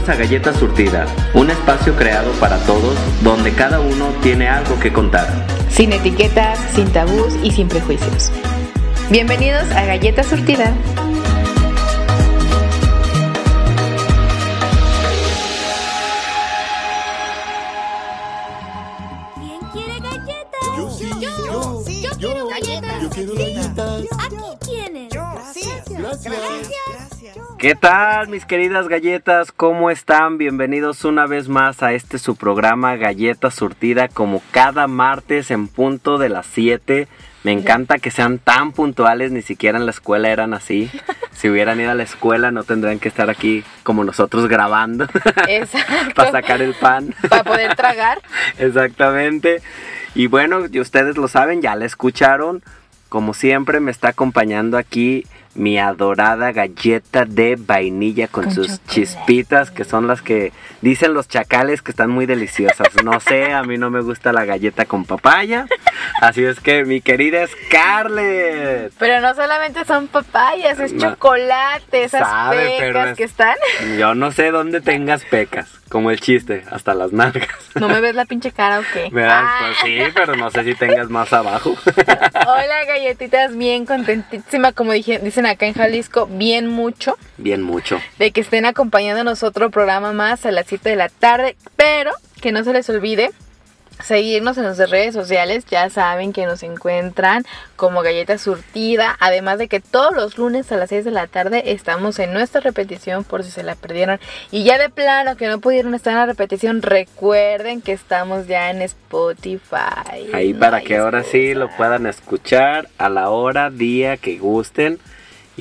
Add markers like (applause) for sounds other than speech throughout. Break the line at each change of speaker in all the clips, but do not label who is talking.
Bienvenidos a Galleta Surtida, un espacio creado para todos donde cada uno tiene algo que contar.
Sin etiquetas, sin tabús y sin prejuicios. Bienvenidos a Galleta Surtida.
¿Qué tal mis queridas galletas? ¿Cómo están? Bienvenidos una vez más a este su programa Galleta Surtida como cada martes en punto de las 7. Me encanta que sean tan puntuales, ni siquiera en la escuela eran así. (laughs) Si hubieran ido a la escuela no tendrían que estar aquí como nosotros grabando
Exacto. (laughs)
para sacar el pan.
Para poder tragar. (laughs)
Exactamente. Y bueno, y ustedes lo saben, ya la escucharon. Como siempre me está acompañando aquí mi adorada galleta de vainilla con,
Con
sus
chocolate.
chispitas, que son las que dicen los chacales que están muy deliciosas. No sé, a mí no me gusta la galleta con papaya. Así es que mi querida Scarlett.
Pero no solamente son papayas, es
No.
chocolate, esas
Sabe, pero es-
que están.
Yo no sé dónde tengas pecas, como el chiste, hasta las nalgas.
¿No me ves la pinche cara o qué?
¿Verdad?
Ah.
Pues sí, pero no sé si tengas más abajo.
Hola galletitas, bien contentísima, como dije, dicen acá en Jalisco, bien mucho.
Bien mucho.
de que estén acompañándonos otro programa más a las 7 de la tarde, pero que no se les olvide seguirnos en nuestras redes sociales, ya saben que nos encuentran como Galleta Surtida, además de que todos los lunes a las 6 de la tarde estamos en nuestra repetición por si se la perdieron. Y ya de plano que no pudieron estar en la repetición, recuerden que estamos ya en Spotify.
Ahí
No
para que ahora sí lo puedan escuchar a la hora, día que gusten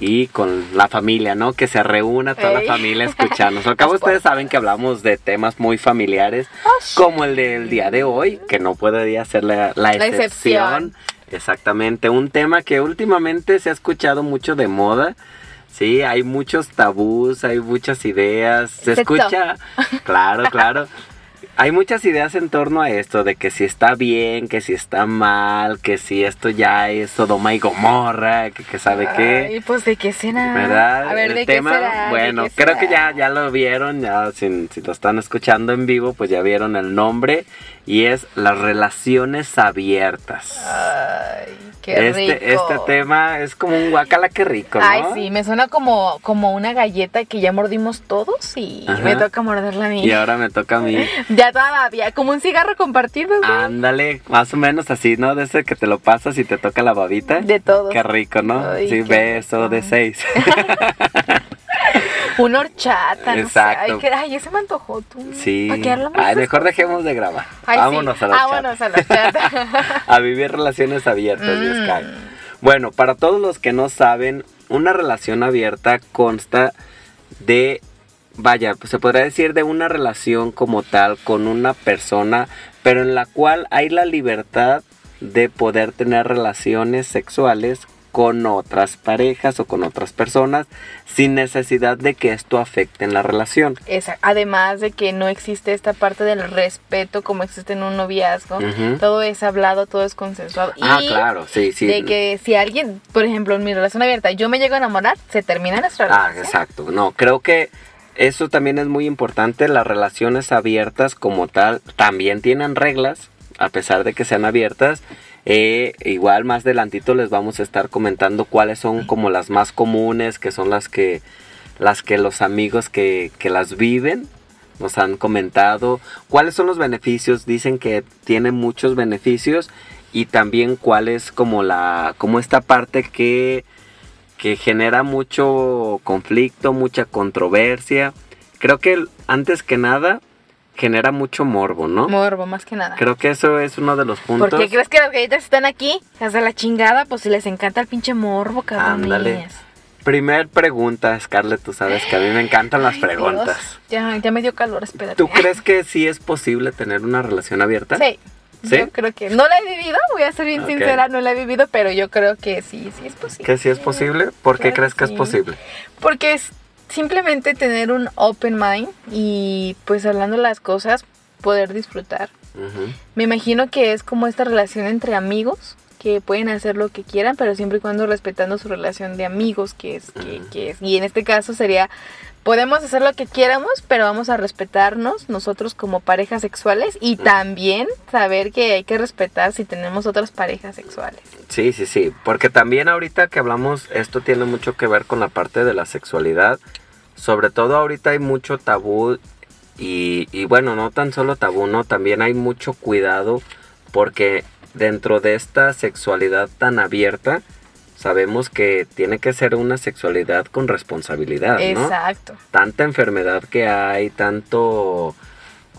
y con la familia, ¿no? Que se reúna toda la familia a (laughs) escucharnos. Al cabo
Las
ustedes saben que hablamos de temas muy familiares, como el del día de hoy, que no podría ser la, la
La
excepción.
excepción.
Exactamente, un tema que últimamente se ha escuchado mucho de moda. Sí, hay muchos tabús, hay muchas ideas, se
Sexo.
escucha, (laughs) claro, claro. Hay muchas ideas en torno a esto, de que si está bien, que si está mal, que si esto ya es Sodoma y Gomorra, que, que sabe qué.
Ay, pues de qué será.
¿Verdad?
A ver,
el
¿de
tema,
qué será? ¿De
bueno,
qué
creo que
será?
ya, ya lo vieron, ya si, si lo están escuchando en vivo, pues ya vieron el nombre y es las relaciones abiertas.
Ay, qué
este,
rico.
este tema es como un guacala que rico, ¿no?
Ay, sí, me suena como, como una galleta que ya mordimos todos y
Ajá.
me toca morderla a mí.
Y ahora me toca a mí. (laughs)
Ya todavía, como un cigarro compartido, güey.
Ándale, más o menos así, ¿no? De ese que te lo pasas y te toca la babita.
De todos.
Qué rico, ¿no?
Ay,
sí,
qué
beso
rico.
de seis. (laughs)
Una horchata, no
Exacto.
sé. Ay, que, ay, ese me antojó tú.
sí.
¿Para qué hablamos
Ay, mejor dejemos de grabar.
Ay, sí.
Vámonos a la
Vámonos a la horchata. (laughs)
a vivir relaciones abiertas,
Mm.
Sky. Bueno, para todos los que no saben, una relación abierta consta de, vaya, pues se podría decir de una relación como tal con una persona, pero en la cual hay la libertad de poder tener relaciones sexuales con otras parejas o con otras personas sin necesidad de que esto afecte en la relación.
Esa- además de que no existe esta parte del respeto como existe en un noviazgo. Todo es hablado, todo es consensuado.
Ah,
y
claro, sí, sí.
De que si alguien, por ejemplo, en mi relación abierta, yo me llego a enamorar, se termina nuestra
Ah,
relación.
exacto. No, creo que eso también es muy importante. Las relaciones abiertas como tal también tienen reglas, a pesar de que sean abiertas. Eh, igual más adelantito les vamos a estar comentando cuáles son como las más comunes, que son las que las que los amigos que, que las viven nos han comentado. ¿Cuáles son los beneficios? Dicen que tiene muchos beneficios y también cuál es como la como esta parte que que genera mucho conflicto, mucha controversia. Creo que antes que nada genera mucho morbo, ¿no?
Morbo, más que nada.
Creo que eso es uno de los puntos.
¿Por qué crees que las galletas están aquí? Hasta la chingada, pues si les encanta el pinche morbo, cabrones.
Ándale. Primer pregunta, Scarlett, tú sabes que a mí me encantan las
Ay,
preguntas.
Dios, Ya, ya me dio calor, espérate.
¿Tú crees que sí es posible tener una relación abierta?
Sí.
¿Sí?
Yo creo que no la he vivido, voy a ser bien sincera, no la he vivido, pero yo creo que sí, sí es posible.
¿Que sí es posible? ¿Por qué crees que
sí.
es posible?
Porque es simplemente tener un open mind y pues hablando las cosas, poder disfrutar. Me imagino que es como esta relación entre amigos que pueden hacer lo que quieran, pero siempre y cuando respetando su relación de amigos, que es, que, que es. Y en este caso sería, podemos hacer lo que quieramos, pero vamos a respetarnos nosotros como parejas sexuales y también saber que hay que respetar si tenemos otras parejas sexuales.
Sí, sí, sí, porque también ahorita que hablamos, esto tiene mucho que ver con la parte de la sexualidad. Sobre todo ahorita hay mucho tabú y, y bueno, no tan solo tabú, ¿no? También hay mucho cuidado porque dentro de esta sexualidad tan abierta, sabemos que tiene que ser una sexualidad con responsabilidad, ¿no?
Exacto.
Tanta enfermedad que hay, tanto...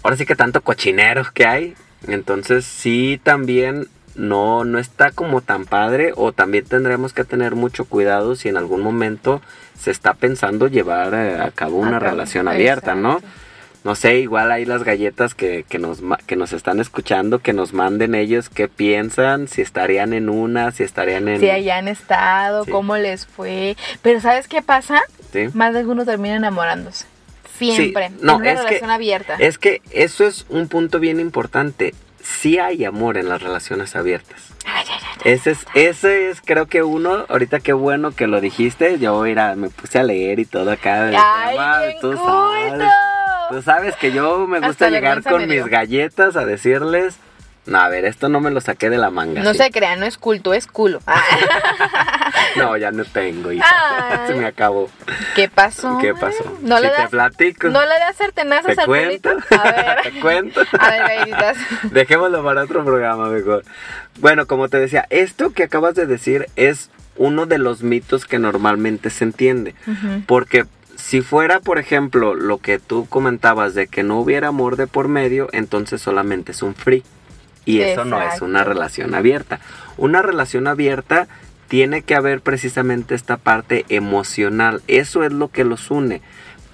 Ahora sí que tanto cochinero que hay. Entonces sí también no, no está como tan padre o también tendremos que tener mucho cuidado si en algún momento se está pensando llevar eh, a cabo una relación abierta, ¿no?
exacto.
No sé, igual hay las galletas que, que, nos, que nos están escuchando, que nos manden ellos qué piensan, si estarían en una, si estarían en...
Si hayan estado,
Sí.
cómo les fue. Pero ¿sabes qué pasa?
¿sí?
Más de alguno termina enamorándose. Siempre.
Sí, no,
en una
es que-
relación abierta.
Es que eso es un punto bien importante. Sí hay amor en las relaciones abiertas.
Ay, ay, ay.
Ese es, ese es creo que uno, ahorita qué bueno que lo dijiste, yo mira, me puse a leer y todo acá. del
Ay,
tema,
bien
tú sabes, tú sabes que yo me gusta
Hasta
llegar con mis galletas a decirles, no, a ver, esto no me lo saqué de la manga.
No
¿sí?
se crean, no es culto, es culo. Ah, (laughs)
No, ya no tengo, hija.
Ay.
se me acabó.
¿Qué pasó?
¿Qué pasó?
No
si
le
te
das,
platico,
no le das sartenazos
te
al
cuento.
A ver, (laughs)
te cuento.
a ver, galletitas. (laughs)
Dejémoslo para otro programa mejor. Bueno, como te decía, esto que acabas de decir es uno de los mitos que normalmente se entiende. Porque si fuera, por ejemplo, lo que tú comentabas de que no hubiera amor de por medio, entonces solamente es un free. Y eso no es una relación abierta. Una relación abierta tiene que haber precisamente esta parte emocional. Eso es lo que los une.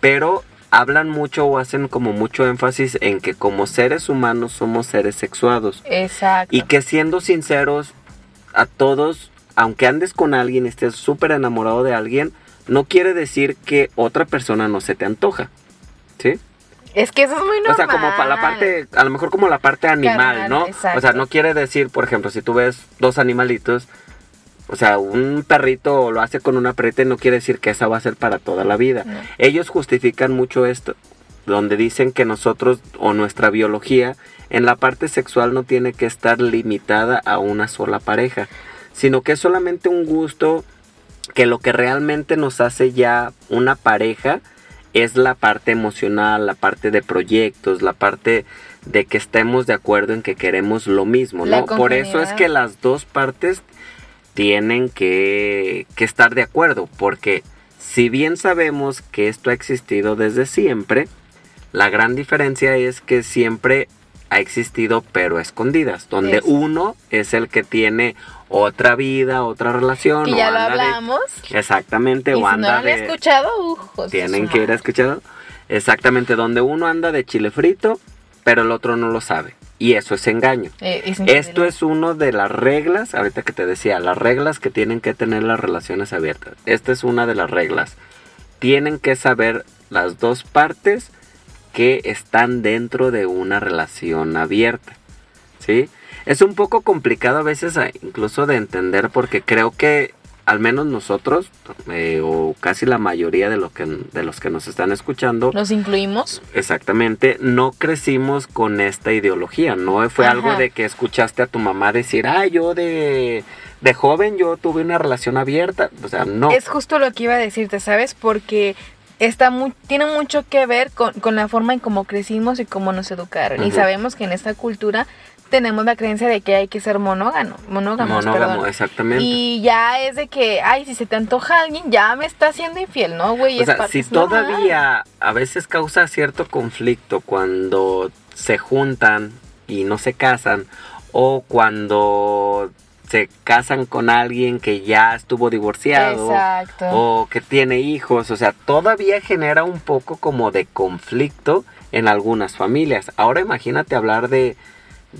Pero hablan mucho o hacen como mucho énfasis en que como seres humanos somos seres sexuados.
Exacto.
Y que siendo sinceros a todos, aunque andes con alguien y estés súper enamorado de alguien, no quiere decir que otra persona no se te antoja. ¿Sí?
Es que eso es muy normal.
O sea, como para la parte, a lo mejor como la parte animal,
Carnal,
¿no?
exacto.
O sea, no quiere decir, por ejemplo, si tú ves dos animalitos, o sea, un perrito lo hace con una perrita y no quiere decir que esa va a ser para toda la vida.
No.
Ellos justifican mucho esto, donde dicen que nosotros o nuestra biología en la parte sexual no tiene que estar limitada a una sola pareja, sino que es solamente un gusto que lo que realmente nos hace ya una pareja es la parte emocional, la parte de proyectos, la parte de que estemos de acuerdo en que queremos lo mismo, ¿no? Por eso es que las dos partes tienen que, que estar de acuerdo, porque si bien sabemos que esto ha existido desde siempre, la gran diferencia es que siempre ha existido pero escondidas, donde
Es.
uno es el que tiene otra vida, otra relación. o
ya lo
de-
hablamos.
Exactamente,
Y
o
si no
anda
lo han
de...
escuchado, ujos.
Tienen que ir a escuchar. Exactamente, donde uno anda de chile frito, pero el otro no lo sabe. Y eso es engaño.
Eh,
Esto es uno de las reglas, ahorita que te decía, las reglas que tienen que tener las relaciones abiertas. Esta es una de las reglas. Tienen que saber las dos partes que están dentro de una relación abierta. ¿Sí? Es un poco complicado a veces incluso de entender porque creo que al menos nosotros, eh, o casi la mayoría de, lo que, de los que nos están escuchando,
Nos incluimos.
Exactamente, no crecimos con esta ideología, no fue
Ajá.
algo de que escuchaste a tu mamá decir, ah, yo de, de joven yo tuve una relación abierta, o sea, no.
Es justo lo que iba a decirte, ¿sabes? Porque está mu- tiene mucho que ver con, con la forma en cómo crecimos y cómo nos educaron. Y sabemos que en esta cultura tenemos la creencia de que hay que ser monógamo, monógamos,
Monógamo,
perdón.
exactamente.
Y ya es de que, ay, si se te antoja alguien, ya me está haciendo infiel, ¿no, güey?
o
Es
sea, si todavía a veces causa cierto conflicto cuando se juntan y no se casan, o cuando se casan con alguien que ya estuvo divorciado,
Exacto.
o que tiene hijos, o sea, todavía genera un poco como de conflicto en algunas familias. Ahora imagínate hablar de,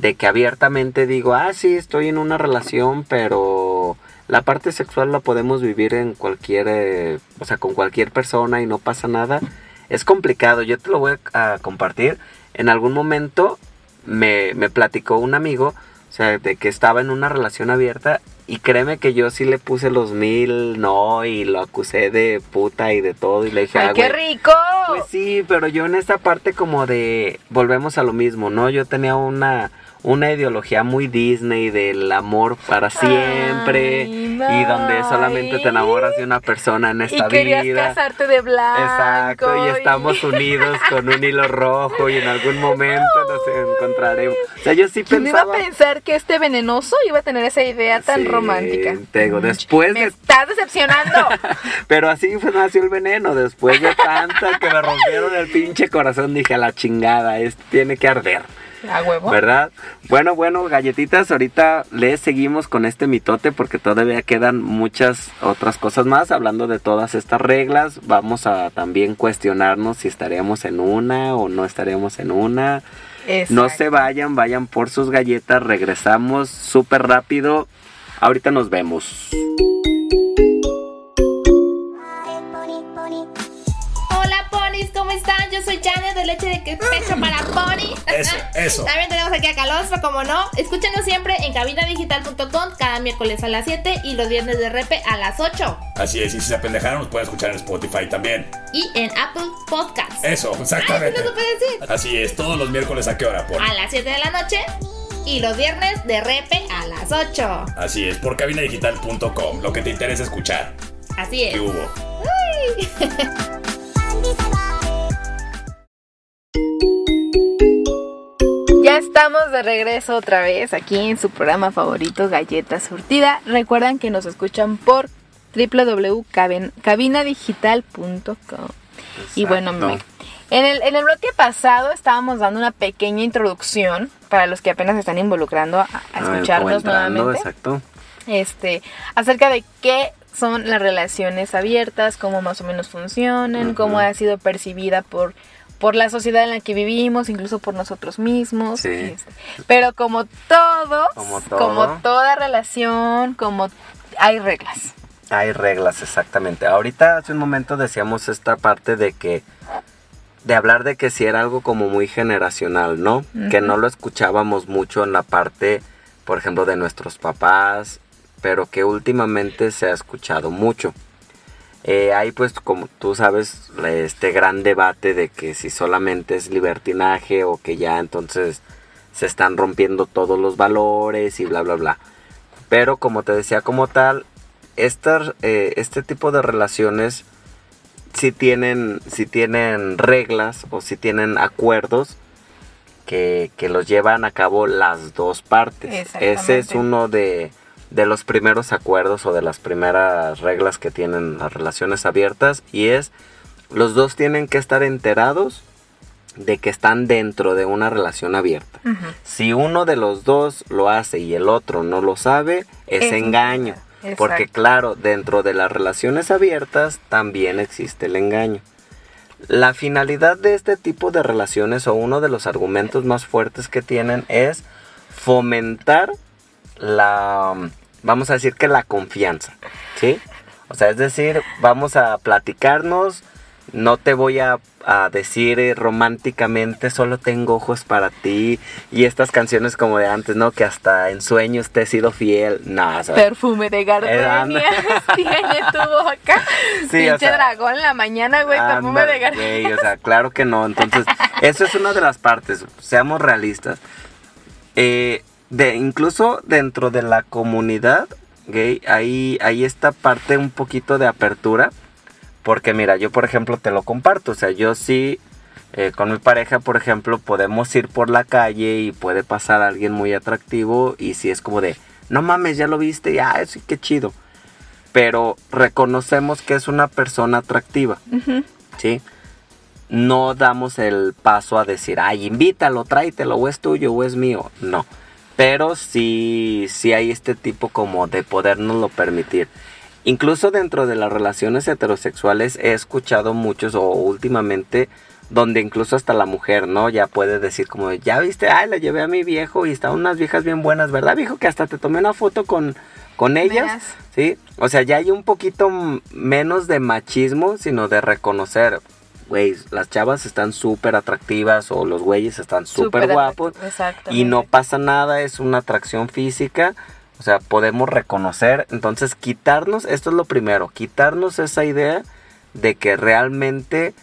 de que abiertamente digo, ah, sí, estoy en una relación, pero la parte sexual la podemos vivir en cualquier, eh, o sea, con cualquier persona y no pasa nada. Es complicado, yo te lo voy a compartir. En algún momento me, me platicó un amigo sea, de que estaba en una relación abierta y créeme que yo sí le puse los mil no y lo acusé de puta y de todo y le dije,
¡Ay,
"Ah,
qué rico!
Pues sí, pero yo en esta parte como de volvemos a lo mismo, ¿no? Yo tenía una una ideología muy Disney del amor para siempre
Ay,
y donde solamente te enamoras de una persona en esta
y querías
vida.
casarte de blanco.
Exacto, y estamos unidos con un hilo rojo y en algún momento nos encontraremos. O sea, yo sí
¿Quién iba a
pensaba
pensar que este venenoso iba a tener esa idea tan
Sí,
romántica?
te digo, después
Me
de
estás decepcionando. (laughs)
Pero así fue, nació el veneno. Después de tanta que me rompieron el pinche corazón, dije a la chingada, esto tiene que arder.
A huevo.
¿Verdad? Bueno, bueno, galletitas, ahorita le seguimos con este mitote porque todavía quedan muchas otras cosas más. Hablando de todas estas reglas, vamos a también cuestionarnos si estaríamos en una o no estaríamos en una. No se vayan, vayan por sus galletas, regresamos súper rápido. Ahorita nos vemos.
Ponis, ¿cómo están? Yo soy Janet de Leche de Pecho para Pony.
Eso, eso.
También tenemos aquí a Calostro, como no. Escúchenos siempre en cabinadigital.com cada miércoles a las 7 y los viernes de repe a las 8.
Así es, y si se apendejaron, nos pueden escuchar en Spotify también.
Y en Apple Podcasts.
Eso, exactamente.
Ay, no decir.
Así es, todos los miércoles a qué hora, por.
A las 7 de la noche y los viernes de repe a las 8.
Así es, por cabinadigital.com, lo que te interesa escuchar.
Así es.
¿Qué hubo? (laughs)
Ya estamos de regreso otra vez aquí en su programa favorito Galleta Surtida. Recuerdan que nos escuchan por www.cabinadigital.com. Y bueno, me- en el, en el bloque pasado estábamos dando una pequeña introducción para los que apenas se están involucrando a, a
Ah,
escucharnos nuevamente.
Exacto.
este, acerca de qué son las relaciones abiertas, cómo más o menos funcionan, cómo ha sido percibida por, por la sociedad en la que vivimos, incluso por nosotros mismos.
Sí.
este, Pero como todo,
Como todo.
como toda relación, como hay reglas.
Hay reglas, exactamente. Ahorita hace un momento decíamos esta parte de que de hablar de que si era algo como muy generacional, ¿no? Que no lo escuchábamos mucho en la parte, por ejemplo, de nuestros papás, pero que últimamente se ha escuchado mucho. Eh, hay pues, como tú sabes, este gran debate de que si solamente es libertinaje o que ya entonces se están rompiendo todos los valores y bla, bla, bla. Pero como te decía como tal, eh, este tipo de relaciones si tienen, si tienen reglas o si tienen acuerdos que, que los llevan a cabo las dos partes. Ese es uno de, de los primeros acuerdos o de las primeras reglas que tienen las relaciones abiertas y es los dos tienen que estar enterados de que están dentro de una relación abierta. Si uno de los dos lo hace y el otro no lo sabe, es,
Es
engaño.
Exacto.
Porque claro, dentro de las relaciones abiertas también existe el engaño. La finalidad de este tipo de relaciones o uno de los argumentos más fuertes que tienen es fomentar la, vamos a decir que la confianza, ¿sí? O sea, es decir, vamos a platicarnos, no te voy a, a decir eh, románticamente, solo tengo ojos para ti. Y estas canciones como de antes, ¿no? Que hasta en sueños te he sido fiel. No, o sea,
Perfume de
Eh,
gardenia.
anda. (laughs)
Tiene tu boca. (laughs)
Sí,
Pinche
o sea,
dragón en la mañana, güey. Perfume de gardenia.
o sea, claro que no. Entonces, eso es una de las partes. Seamos realistas. Eh, de, incluso dentro de la comunidad gay, hay, hay esta parte un poquito de apertura. Porque mira, yo por ejemplo te lo comparto. O sea, yo sí, eh, con mi pareja, por ejemplo, podemos ir por la calle y puede pasar alguien muy atractivo. Y si es como de, no mames, ya lo viste, y ah, sí, qué chido. Pero reconocemos que es una persona atractiva. ¿sí? No damos el paso a decir, ay, invítalo, tráetelo, o es tuyo, o es mío. No. Pero sí, sí hay este tipo como de podernoslo permitir. Incluso dentro de las relaciones heterosexuales he escuchado muchos, o últimamente, donde incluso hasta la mujer, ¿no? Ya puede decir como, ya viste, ay, la llevé a mi viejo y estaban unas viejas bien buenas, ¿verdad, viejo? Que hasta te tomé una foto con, con ellas. Sí, o sea, ya hay un poquito menos de machismo, sino de reconocer. Güey, las chavas están súper atractivas o los güeyes están súper guapos y no pasa nada, es una atracción física. O sea, podemos reconocer, entonces quitarnos, esto es lo primero, quitarnos esa idea de que realmente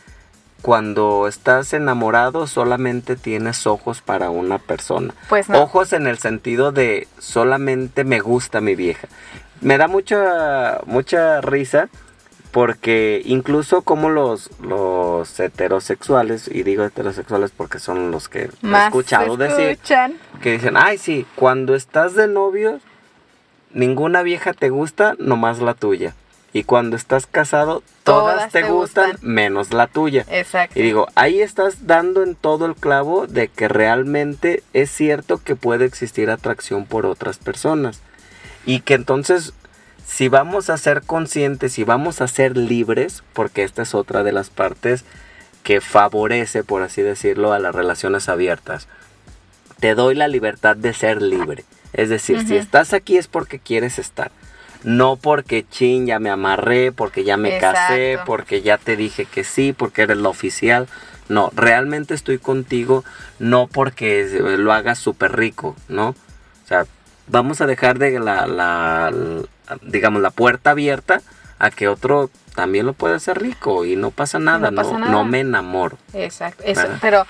cuando estás enamorado solamente tienes ojos para una persona.
Pues no.
Ojos en el sentido de solamente me gusta mi vieja. Me da mucha mucha risa porque incluso como los los heterosexuales y digo heterosexuales porque son los que he
Más
escuchado
se
decir que dicen, "Ay, sí, cuando estás de novio ninguna vieja te gusta, nomás la tuya." Y cuando estás casado, todas,
Todas
te,
te
gustan,
gustan.
menos la tuya.
Exacto.
Y digo, ahí estás dando en todo el clavo de que realmente es cierto que puede existir atracción por otras personas. Y que entonces, si vamos a ser conscientes y vamos a ser libres, porque esta es otra de las partes que favorece, por así decirlo, a las relaciones abiertas. Te doy la libertad de ser libre. Es decir, si estás aquí es porque quieres estar. No porque chin, ya me amarré, porque ya me casé, porque ya te dije que sí, porque eres la oficial. No, realmente estoy contigo, no porque lo hagas súper rico, ¿no? O sea, vamos a dejar de la- la- digamos, la puerta abierta a que otro también lo puede hacer rico y no pasa nada, no,
pasa nada.
no me enamoro.
Exacto. Eso, pero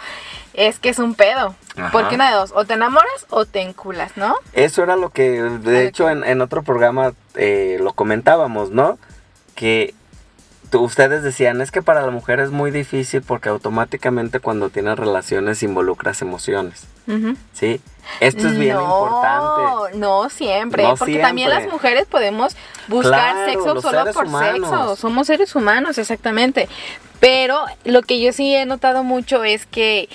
es que es un pedo.
Ajá.
Porque una de dos, o te enamoras o te enculas, ¿no?
Eso era lo que, de hecho, en, en otro programa eh, lo comentábamos, ¿no? Que ustedes decían, es que para la mujer es muy difícil porque automáticamente cuando tienes relaciones involucras emociones. ¿sí? Esto es bien
no,
importante.
No siempre,
No
porque también las mujeres podemos buscar
Claro,
sexo solo por
humanos.
sexo. Somos seres humanos, exactamente. Pero lo que yo sí he notado mucho es que,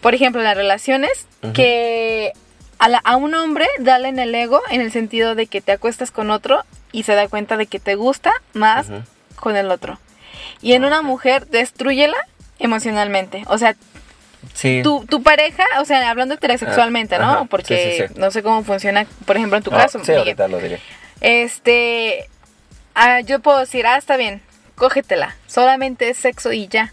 por ejemplo, las relaciones, que a, la- a un hombre dale en el ego en el sentido de que te acuestas con otro y se da cuenta de que te gusta más. Con el otro. Y en una mujer, destruyela emocionalmente. O sea,
Sí.
tu, tu pareja, o sea, hablando heterosexualmente, ¿no?
Ajá,
Porque
sí, sí, sí.
no sé cómo funciona, por ejemplo, en tu
Ah,
caso.
sí, ahorita lo diré.
Este, ah, yo puedo decir, ah, está bien, cógetela, solamente es sexo y ya.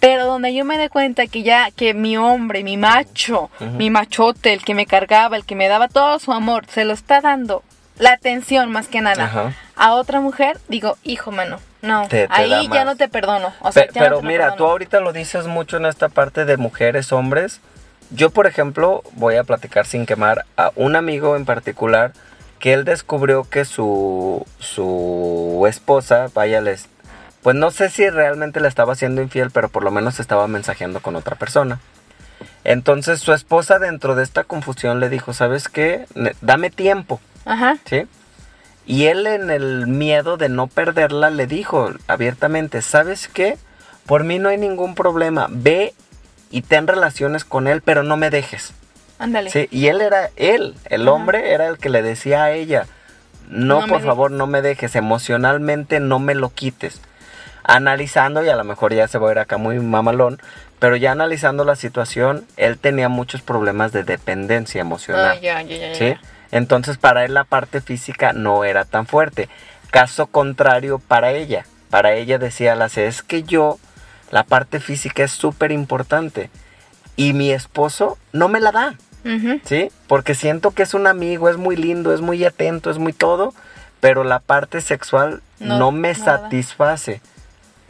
Pero donde yo me dé cuenta que ya, que mi hombre, mi macho, mi machote, el que me cargaba, el que me daba todo su amor, se lo está dando, la atención más que nada,
Ajá.
a otra mujer, digo, hijo, mano, no,
Te- te
ahí ya no te perdono. O sea,
Pe-
ya no
pero mira, tú ahorita lo dices mucho en esta parte de mujeres, hombres. Yo, por ejemplo, voy a platicar sin quemar a un amigo en particular que él descubrió que su, su esposa, vaya, les, pues no sé si realmente le estaba siendo infiel, pero por lo menos estaba mensajeando con otra persona. Entonces su esposa dentro de esta confusión le dijo, ¿sabes qué? Dame tiempo.
Ajá,
¿sí? Y él en el miedo de no perderla le dijo abiertamente, ¿sabes qué? Por mí no hay ningún problema, ve y ten relaciones con él, pero no me dejes.
ándale.
¿Sí? Y él era él, el
Ajá.
hombre era el que le decía a ella, no, por
dejes".
favor, no me dejes, emocionalmente no me lo quites. Analizando, y a lo mejor ya se va a ir acá muy mamalón, pero ya analizando la situación, él tenía muchos problemas de dependencia emocional. ¿sí? Entonces para él la parte física no era tan fuerte. Caso contrario para ella. Para ella decía la es que yo, la parte física es súper importante. Y mi esposo no me la da. ¿sí? Porque siento que es un amigo, es muy lindo, es muy atento, es muy todo, pero la parte sexual no,
No,
me
nada.
satisface,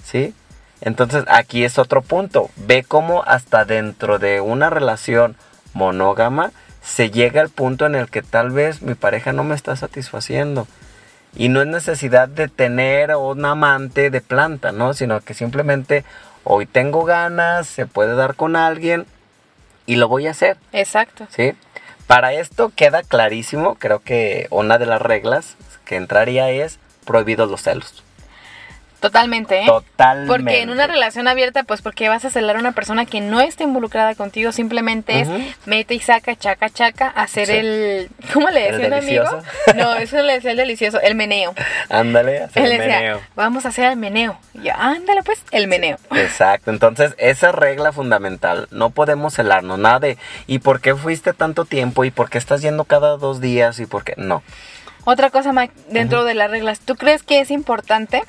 ¿sí? Entonces aquí es otro punto. Ve cómo hasta dentro de una relación monógama se llega al punto en el que tal vez mi pareja no me está satisfaciendo. Y no es necesidad de tener un amante de planta, ¿no? Sino que simplemente hoy tengo ganas, se puede dar con alguien y lo voy a hacer,
Exacto.
¿sí? Para esto queda clarísimo, creo que una de las reglas que entraría es prohibidos los celos.
Totalmente, ¿eh?
Totalmente.
Porque en una relación abierta, pues porque vas a celar a una persona que no está involucrada contigo, simplemente es mete y saca, chaca, chaca, hacer
Sí.
el... ¿Cómo le
¿El
decía un amigo? No, eso le decía el delicioso, el meneo.
Ándale, hacer
Él
el
decía,
meneo.
vamos a hacer el meneo. Y yo, ándale pues, el meneo.
Exacto, entonces esa regla fundamental, no podemos celarnos, nada de ¿y por qué fuiste tanto tiempo? ¿y por qué estás yendo cada dos días? ¿y por qué? No,
Otra cosa, Mike, dentro de las reglas, ¿tú crees que es importante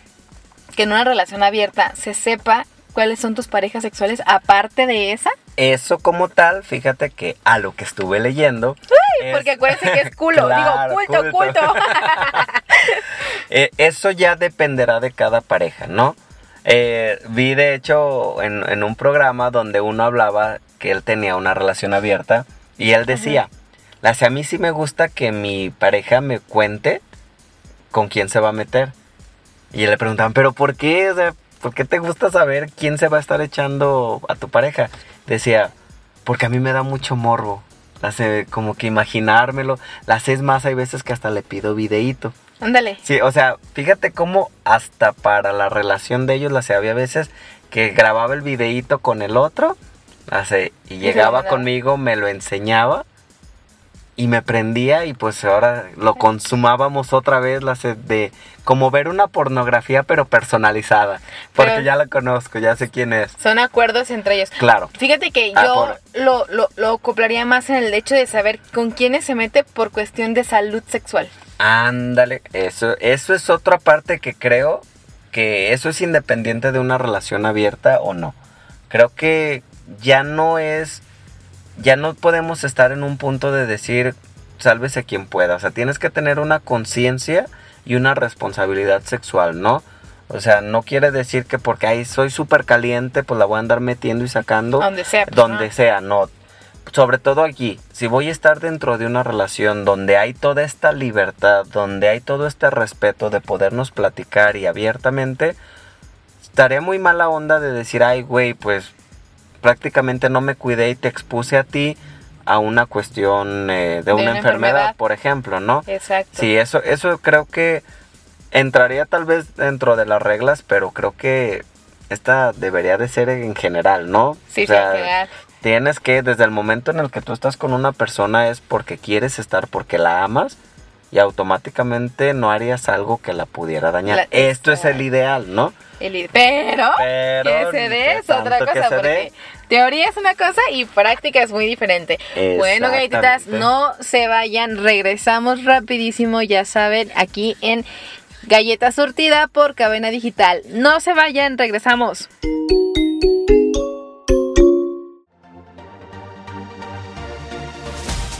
que en una relación abierta se sepa cuáles son tus parejas sexuales aparte de esa?
Eso como tal, fíjate que a lo que estuve leyendo. es-
Porque acuérdense que es (laughs) culo.
Claro,
Digo, culto,
culto.
culto. (laughs)
Eh, eso ya dependerá de cada pareja, ¿no? Eh, vi de hecho en, en un programa donde uno hablaba que él tenía una relación abierta y él decía, "La- si a mí sí me gusta que mi pareja me cuente con quién se va a meter. Y le preguntaban, pero ¿por qué? O sea, ¿por qué te gusta saber quién se va a estar echando a tu pareja? Decía, porque a mí me da mucho morbo. Hace como que imaginármelo. Las es más, hay veces que hasta le pido videíto.
Ándale.
Sí, o sea, fíjate cómo hasta para la relación de ellos, la había veces que grababa el videíto con el otro, hace, y llegaba conmigo, me lo enseñaba y me prendía y pues ahora lo consumábamos otra vez, la sed de como ver una pornografía pero personalizada, porque
Pero-
ya la conozco, ya sé quién es.
Son acuerdos entre ellos.
Claro.
Fíjate que
Ah,
yo
por-
lo, lo, lo acoplaría más en el hecho de saber con quiénes se mete por cuestión de salud sexual.
Ándale, eso, eso es otra parte que creo que eso es independiente de una relación abierta o no. Creo que ya no es, ya no podemos estar en un punto de decir, sálvese quien pueda. O sea, tienes que tener una conciencia y una responsabilidad sexual, ¿no? O sea, no quiere decir que porque ahí soy súper caliente, pues la voy a andar metiendo y sacando.
Donde sea, pues,
Donde
no.
sea, no. Sobre todo aquí, si voy a estar dentro de una relación donde hay toda esta libertad, donde hay todo este respeto de podernos platicar y abiertamente, estaría muy mala onda de decir, ay, güey, pues prácticamente no me cuidé y te expuse a ti a una cuestión eh, de, una,
una
enfermedad,
enfermedad.
por ejemplo, ¿no?
Exacto.
Sí, eso, eso creo que entraría tal vez dentro de las reglas, pero creo que esta debería de ser en general, ¿no?
Sí,
O
sí,
sea,
en general.
Tienes que, desde el momento en el que tú estás con una persona es porque quieres estar, porque la amas y automáticamente no harías algo que la pudiera dañar.
La-
Esto es el ideal, ¿no?
El pero,
Pero
que se dé es otra cosa, porque teoría es una cosa y práctica es muy diferente. Bueno, galletitas, no se vayan, regresamos rapidísimo, ya saben, aquí en Galleta Surtida por Cadena Digital. No se vayan, regresamos.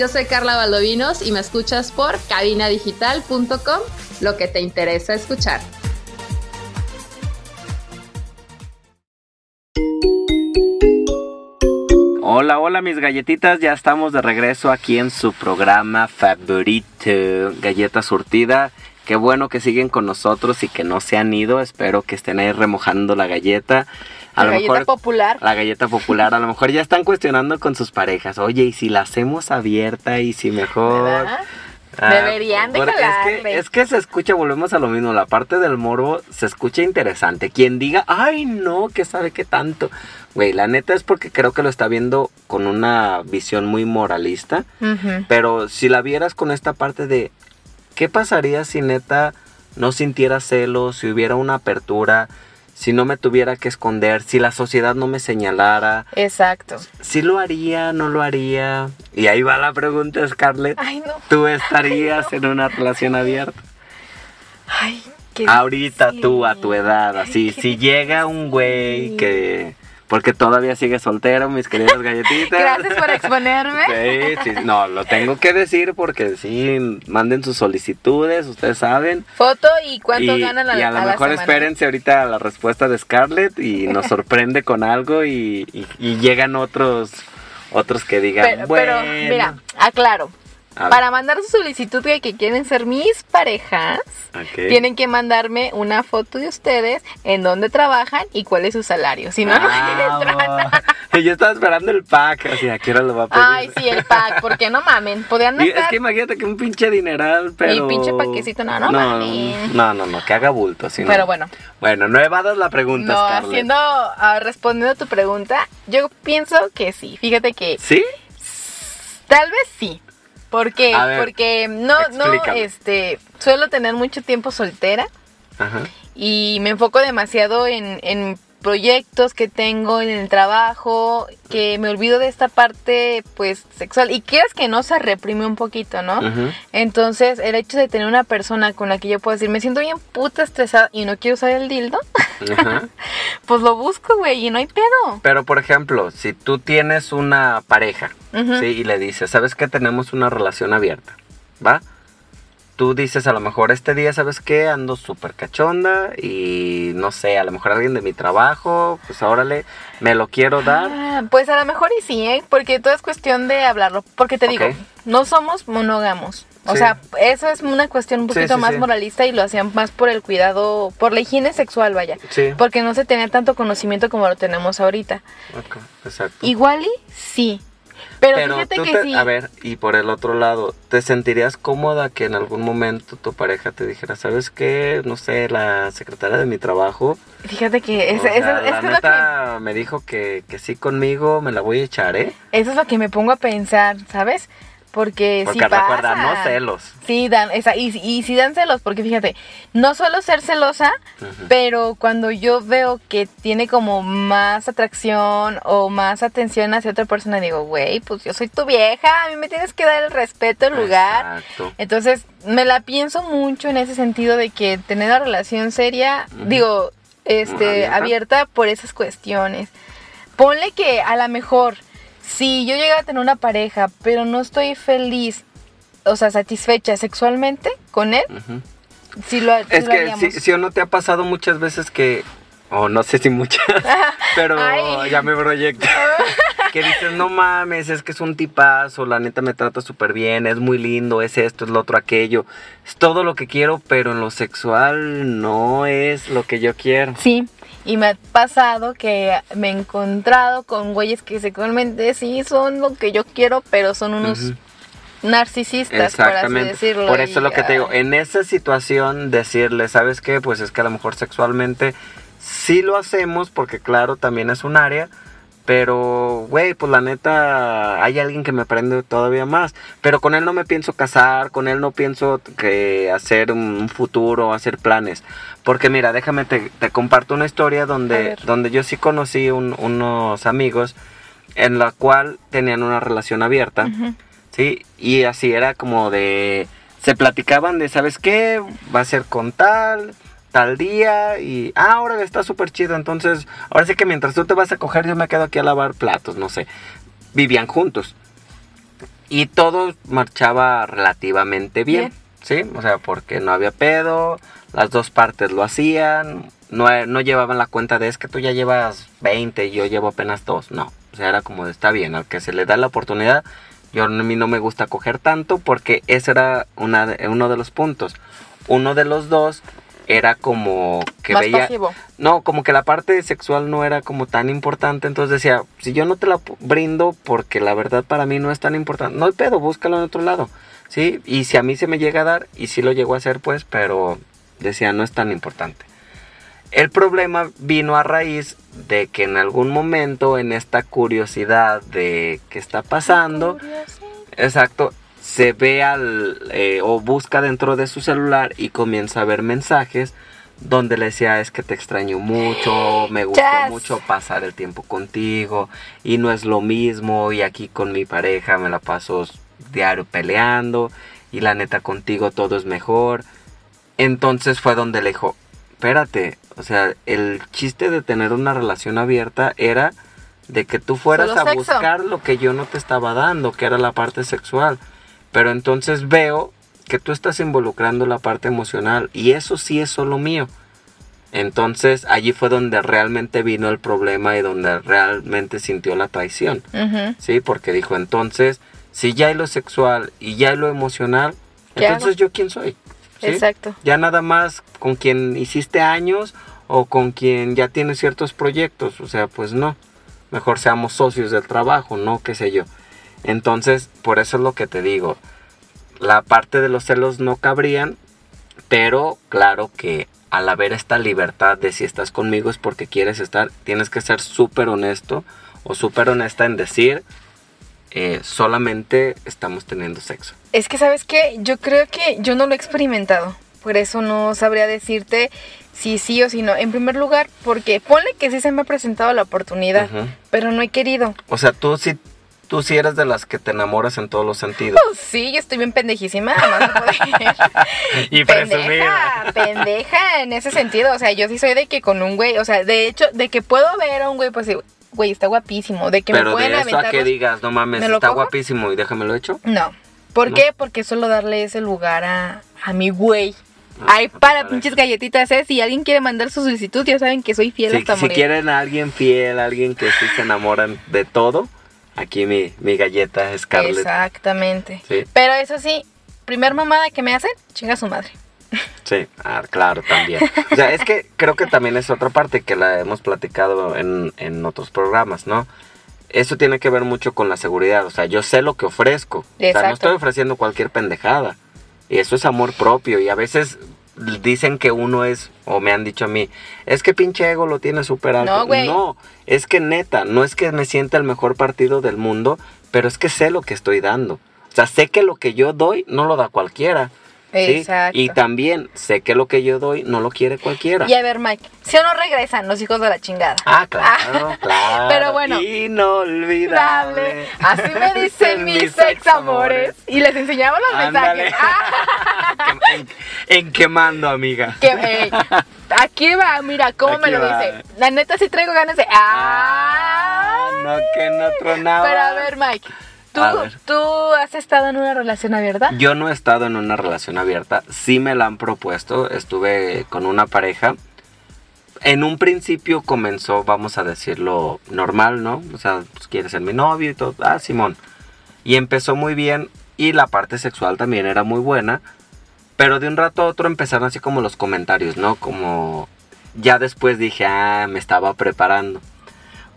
Yo soy Carla Valdovinos y me escuchas por cabinadigital.com, lo que te interesa escuchar.
Hola, hola mis galletitas, ya estamos de regreso aquí en su programa favorito, Galleta Surtida. Qué bueno que siguen con nosotros y que no se han ido, espero que estén ahí remojando la galleta. A
La galleta
mejor
popular.
la galleta popular, a lo mejor ya están cuestionando con sus parejas, oye, y si la hacemos abierta y si mejor...
¿Verdad?
Ah,
Deberían de
es que, es que se escucha, volvemos a lo mismo, la parte del morbo se escucha interesante. Quien diga, ay no, que sabe qué tanto. Güey, la neta es porque creo que lo está viendo con una visión muy moralista. Pero si la vieras con esta parte de, ¿qué pasaría si neta no sintiera celos, si hubiera una apertura, si no me tuviera que esconder, si la sociedad no me señalara?
Exacto.
¿Si lo haría, no lo haría? Y ahí va la pregunta, Scarlett.
Ay, no.
¿Tú estarías en una relación abierta?
Ay, qué
Ahorita tú, a tu edad, así. Si llega un güey que... Porque todavía sigue soltero, mis queridas (laughs) galletitas.
Gracias por exponerme.
Sí, sí, no, lo tengo que decir porque sí, manden sus solicitudes, ustedes saben.
Foto y cuánto
y,
ganan a,
y a lo
la
mejor
semana.
espérense ahorita la respuesta de Scarlett y nos (laughs) sorprende con algo y, y- y llegan otros otros que digan,
Pero,
bueno,
pero, mira, aclaro. Para mandar su solicitud de que quieren ser mis parejas, tienen que mandarme una foto de ustedes, en dónde trabajan y cuál es su salario. Si no, no
Ah,
entran.
bo- (laughs) Yo estaba esperando el pack, así, ¿a qué hora lo va a pedir?
Ay, sí, el pack, porque no mamen. Podrían
Y
estar.
es que imagínate que un pinche dineral, pero...
pinche paquecito, no, no mames.
no, no, no, que haga bulto, si no.
Pero bueno.
Bueno, no evadas la pregunta,
No,
Scarlett.
haciendo, ah, respondiendo a tu pregunta, yo pienso que sí. Fíjate que
¿Sí?
Tal vez sí. ¿Por qué?
Ver,
Porque no, no, este, suelo tener mucho tiempo soltera
Ajá.
y me enfoco demasiado en, en proyectos que tengo en el trabajo, que me olvido de esta parte, pues, sexual. Y quieres que no se reprime un poquito, ¿no? Entonces, el hecho de tener una persona con la que yo puedo decir, me siento bien puta estresada y no quiero usar el dildo, (laughs)
Ajá. (laughs)
pues lo busco, güey, y no hay pedo.
Pero por ejemplo, si tú tienes una pareja. ¿sí? Y le dices, ¿sabes que tenemos una relación abierta? ¿Va? Tú dices, a lo mejor este día, ¿sabes qué? Ando súper cachonda y no sé, a lo mejor alguien de mi trabajo, pues órale, me lo quiero dar.
Ah, pues a lo mejor y sí, ¿eh? Porque todo es cuestión de hablarlo. Porque te digo, no somos monógamos. O
Sí.
sea, eso es una cuestión un poquito
sí,
más moralista y lo hacían más por el cuidado, por la higiene sexual, vaya.
Sí.
Porque no se tenía tanto conocimiento como lo tenemos ahorita.
Ok, exacto.
Igual y sí. Pero, fíjate
tú
que
te-
sí.
A ver, y por el otro lado, ¿te sentirías cómoda que en algún momento tu pareja te dijera, ¿sabes qué? No sé, la secretaria de mi trabajo.
Fíjate que
o
eso,
sea,
eso-
la
eso es lo que,
neta me dijo que, que sí conmigo, me la voy a echar, ¿eh?
eso es lo que me pongo a pensar, ¿sabes? Porque,
Porque
sí
recuerda,
pasa.
no celos.
Sí, dan, esa, y, y sí dan celos, porque fíjate, no suelo ser celosa, pero cuando yo veo que tiene como más atracción o más atención hacia otra persona, digo, güey, pues yo soy tu vieja, a mí me tienes que dar el respeto, el lugar.
Exacto.
Entonces, me la pienso mucho en ese sentido de que tener una relación seria, digo, este,
abierta
por esas cuestiones. Ponle que a lo mejor, si yo llegara a tener una pareja, pero no estoy feliz, o sea, satisfecha sexualmente con él,
Ujú.
sí lo, sí
Es
lo
que si, si o no te ha pasado muchas veces que, o no sé si muchas, (laughs) pero
Ay.
ya me proyecto. (laughs) que dices, no mames, es que es un tipazo, la neta me trata súper bien, es muy lindo, es esto, es lo otro, aquello. Es todo lo que quiero, pero en lo sexual no es lo que yo quiero.
Sí, y me ha pasado que me he encontrado con güeyes que sexualmente sí son lo que yo quiero, pero son unos narcisistas, por así decirlo.
Por eso es lo que te digo, en esa situación decirle, ¿sabes qué? Pues es que a lo mejor sexualmente sí lo hacemos, porque claro, también es un área, pero, güey, pues la neta, hay alguien que me prende todavía más. Pero con él no me pienso casar, con él no pienso que hacer un futuro, hacer planes. Porque mira, déjame, te, te comparto una historia donde, donde yo sí conocí un- unos amigos en la cual tenían una relación abierta. Sí, y así era como de... Se platicaban de, ¿sabes qué? Va a ser con tal, tal día y... Ah, ahora está súper chido, entonces... Ahora sí que mientras tú te vas a coger yo me quedo aquí a lavar platos, no sé. Vivían juntos. Y todo marchaba relativamente bien, ¿sí? O sea, porque no había pedo, las dos partes lo hacían, no, no llevaban la cuenta de es que tú ya llevas 20 y yo llevo apenas dos, no. O sea, era como de está bien, al que se le da la oportunidad, yo a mí no me gusta coger tanto porque ese era una, de- uno de los puntos. Uno de los dos era como que
Más
veía...
pasivo.
No, como que la parte sexual no era como tan importante, entonces decía, si yo no te la brindo porque la verdad para mí no es tan importante, no hay pedo, búscalo en otro lado, ¿sí? Y si a mí se me llega a dar, y sí lo llego a hacer pues, pero decía, no es tan importante. El problema vino a raíz de que en algún momento en esta curiosidad de qué está pasando, Exacto. Se ve al eh, o busca dentro de su celular y comienza a ver mensajes donde le decía es que te extraño mucho, me gustó mucho pasar el tiempo contigo y no es lo mismo y aquí con mi pareja me la paso diario peleando y la neta contigo todo es mejor. Entonces fue donde le dijo, espérate, o sea, el chiste de tener una relación abierta era de que tú fueras
Solo
a
sexo.
buscar lo que yo no te estaba dando, que era la parte sexual. Pero entonces veo que tú estás involucrando la parte emocional y eso sí es solo mío. Entonces allí fue donde realmente vino el problema y donde realmente sintió la traición. Sí, porque dijo entonces, si ya hay lo sexual y ya hay lo emocional,
¿Qué
entonces
hago?
yo quién soy. ¿Sí?
Exacto.
Ya nada más con quien hiciste años o con quien ya tienes ciertos proyectos. O sea, pues no. Mejor seamos socios del trabajo, no qué sé yo. Entonces, por eso es lo que te digo. La parte de los celos no cabrían, pero claro que al haber esta libertad de si estás conmigo es porque quieres estar, tienes que ser súper honesto o súper honesta en decir, eh, solamente estamos teniendo sexo.
Es que, ¿sabes qué? Yo creo que yo no lo he experimentado. Por eso no sabría decirte si sí o si no. En primer lugar, porque ponle que sí se me ha presentado la oportunidad, pero no he querido.
O sea, tú sí, tú sí eres de las que te enamoras en todos los sentidos.
Pues (laughs) sí, yo estoy bien pendejísima, además. (laughs)
Y
pendeja, pendeja en ese sentido. O sea, yo sí soy de que con un güey, o sea, de hecho, de que puedo ver a un güey, pues sí, güey, está guapísimo. De que
Pero
me pueden
de eso a que digas, no mames,
¿Me lo
está
cojo?
guapísimo y déjamelo hecho.
No. ¿Por
¿No?
qué? Porque solo darle ese lugar a, a mi güey.
Ah,
Ay, para pinches galletitas, ¿eh? Si alguien quiere mandar su solicitud, ya saben que soy fiel
Si,
hasta
si quieren a alguien fiel, alguien que sí se enamoran de todo, aquí mi, mi galleta Scarlett.
Exactamente.
Sí.
Pero eso sí, primer mamada que me hacen, chinga su madre.
Sí, ah, claro, también. O sea, es que creo que también es otra parte que la hemos platicado en, en otros programas, ¿no? Eso tiene que ver mucho con la seguridad. O sea, yo sé lo que ofrezco. O sea,
Exacto.
no estoy ofreciendo cualquier pendejada. Y eso es amor propio. Y a veces dicen que uno es, o me han dicho a mí, es que pinche ego lo tiene súper alto.
No, güey.
No, es que neta, no es que me sienta el mejor partido del mundo, pero es que sé lo que estoy dando. O sea, sé que lo que yo doy no lo da cualquiera. ¿Sí?
Exacto.
Y también sé que lo que yo doy no lo quiere cualquiera.
Y a ver, Mike, si o no regresan los hijos de la chingada.
Ah, claro, claro.
Pero bueno.
Inolvidable.
Así me (laughs) dicen mis ex amores. Y les enseñamos los
Ándale.
mensajes. (laughs) Ah,
en, en quemando, amiga.
que, ey, aquí va, mira cómo me lo
va.
dice. La neta sí traigo ganas de. ¡Ah!
no, que no tronaba.
Pero a ver, Mike, ¿tú. ¿tú has estado en una relación abierta?
Yo no he estado en una relación abierta, sí me la han propuesto, estuve con una pareja. En un principio comenzó, vamos a decirlo, normal, ¿no? O sea, pues quieres ser mi novio y todo. Ah, Simón. Y empezó muy bien y la parte sexual también era muy buena. Pero de un rato a otro empezaron así como los comentarios, ¿no? Como ya después dije, ah, me estaba preparando.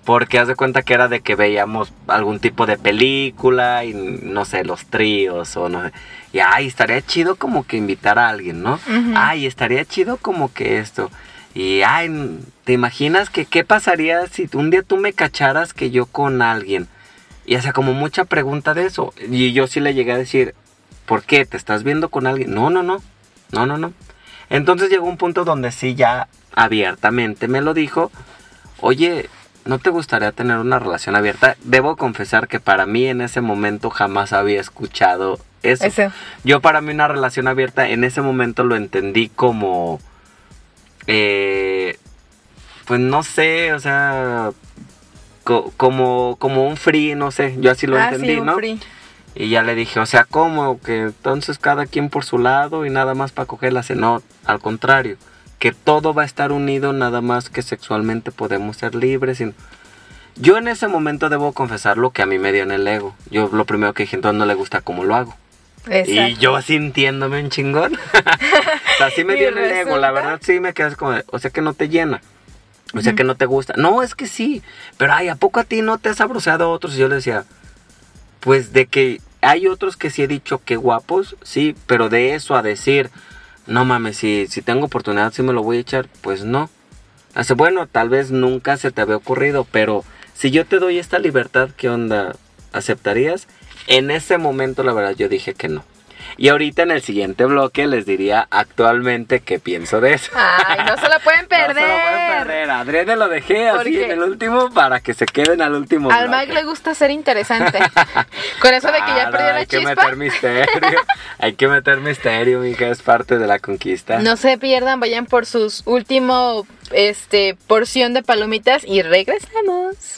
Porque haz de cuenta que era de que veíamos algún tipo de película y no sé, los tríos o no sé. Y ay, estaría chido como que invitar a alguien, ¿no? Ay, estaría chido como que esto. Y ay, ¿te imaginas que qué pasaría si un día tú me cacharas que yo con alguien? Y sea, como mucha pregunta de eso. Y yo sí le llegué a decir, ¿por qué? ¿Te estás viendo con alguien? No, no, no. No, no, no. Entonces llegó un punto donde sí ya abiertamente me lo dijo. Oye, ¿no te gustaría tener una relación abierta? Debo confesar que para mí en ese momento jamás había escuchado eso.
Eso.
Yo para mí una relación abierta en ese momento lo entendí como... eh, pues no sé, o sea... co- como, como un free, no sé, yo así lo
ah,
entendí,
sí, un
¿no?
free.
Y ya le dije, o sea, ¿cómo? Que entonces cada quien por su lado y nada más para cogerla. No, al contrario, que todo va a estar unido, nada más que sexualmente podemos ser libres. y- Yo en ese momento debo confesar lo que a mí me dio en el ego. Yo lo primero que dije, entonces no le gusta cómo lo hago. Y
Exacto.
yo sintiéndome un chingón. (laughs) o sea, sí me (laughs)
Y
dio en el ego, la verdad sí me quedas como, de, o sea que no te llena. O sea que no te gusta. No, es que sí. Pero ay, ¿a poco a ti no te has abroceado a otros? Y yo le decía, pues de que hay otros que sí he dicho que guapos, sí, pero de eso a decir, no mames, si, si tengo oportunidad, sí me lo voy a echar, pues no. Hace, bueno, tal vez nunca se te había ocurrido, pero si yo te doy esta libertad, ¿qué onda? ¿Aceptarías? En ese momento, la verdad, yo dije que no. Y ahorita en el siguiente bloque les diría actualmente qué pienso de eso.
Ay, no se la pueden perder. (laughs)
No se lo pueden perder. Adrede lo dejé así en el último para que se queden al último
Al
bloque.
Mike le gusta ser interesante. (laughs) Con eso de que ya perdió la
hay que
chispa.
meter misterio. hay que meter misterio, mija, es parte de la conquista.
No se pierdan, vayan por sus último este porción de palomitas y regresamos.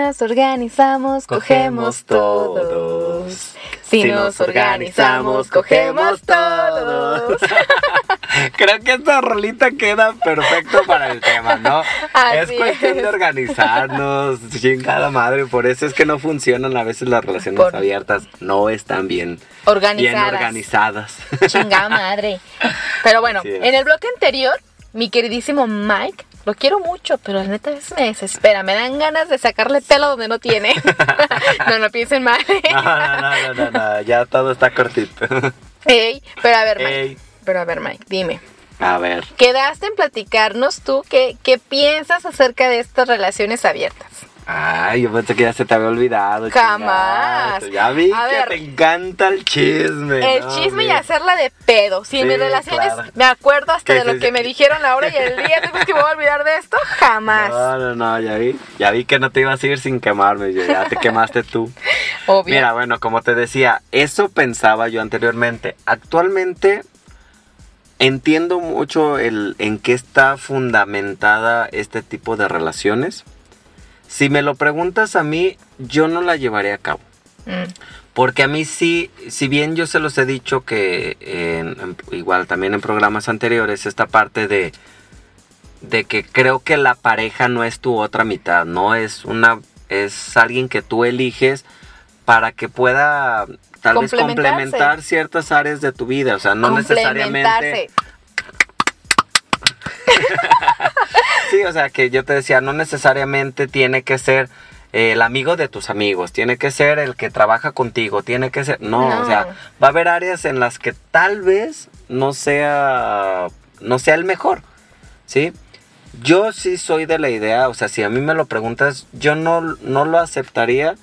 Nos organizamos, cogemos todos. Si nos organizamos, cogemos todos. (laughs)
Creo que esta rolita queda perfecto para el tema, ¿no?
Así
es cuestión
es.
de organizarnos, chingada madre, por eso es que no funcionan a veces las relaciones
Por-
abiertas, no están bien, bien
Organizadas.
organizadas.
Chingada madre. Pero bueno, en el bloque anterior, mi queridísimo Mike, lo quiero mucho, pero la neta a veces me desespera. Me dan ganas de sacarle pelo donde no tiene. (laughs) no, no piensen mal.
No, no, no, no, ya todo está cortito.
Ey, pero a ver, Mike.
Ey,
Pero a ver, Mike, dime.
a ver,
Quedaste en platicarnos tú qué, qué piensas acerca de estas relaciones abiertas.
Ay, yo pensé que ya se te había olvidado.
Jamás.
chingazo. Ya vi
A
que
ver.
te encanta el chisme.
El
no,
chisme y hacerla de pedo. Si
Sí,
mis relaciones,
claro.
me acuerdo hasta de lo que me dijeron ahora y el día después que voy a olvidar de esto, jamás.
No, no, no, ya vi. Ya vi que no te ibas a ir sin quemarme. Ya, ya te quemaste tú. (laughs)
Obvio.
Mira, bueno, como te decía, eso pensaba yo anteriormente. Actualmente entiendo mucho el en qué está fundamentada este tipo de relaciones. Si me lo preguntas a mí, yo no la llevaré a cabo.
Mm,
Porque a mí sí, si bien yo se los he dicho que en- en- igual también en programas anteriores, esta parte de, de que creo que la pareja no es tu otra mitad, no es una, es alguien que tú eliges para que pueda tal vez complementar ciertas áreas de tu vida, o sea, no necesariamente... Sí, o sea, que yo te decía, no necesariamente tiene que ser eh, el amigo de tus amigos, tiene que ser el que trabaja contigo, tiene que ser... No,
No.
o sea, va a haber áreas en las que tal vez no sea, no sea el mejor, ¿sí? Yo sí soy de la idea, o sea, si a mí me lo preguntas, yo no, no lo aceptaría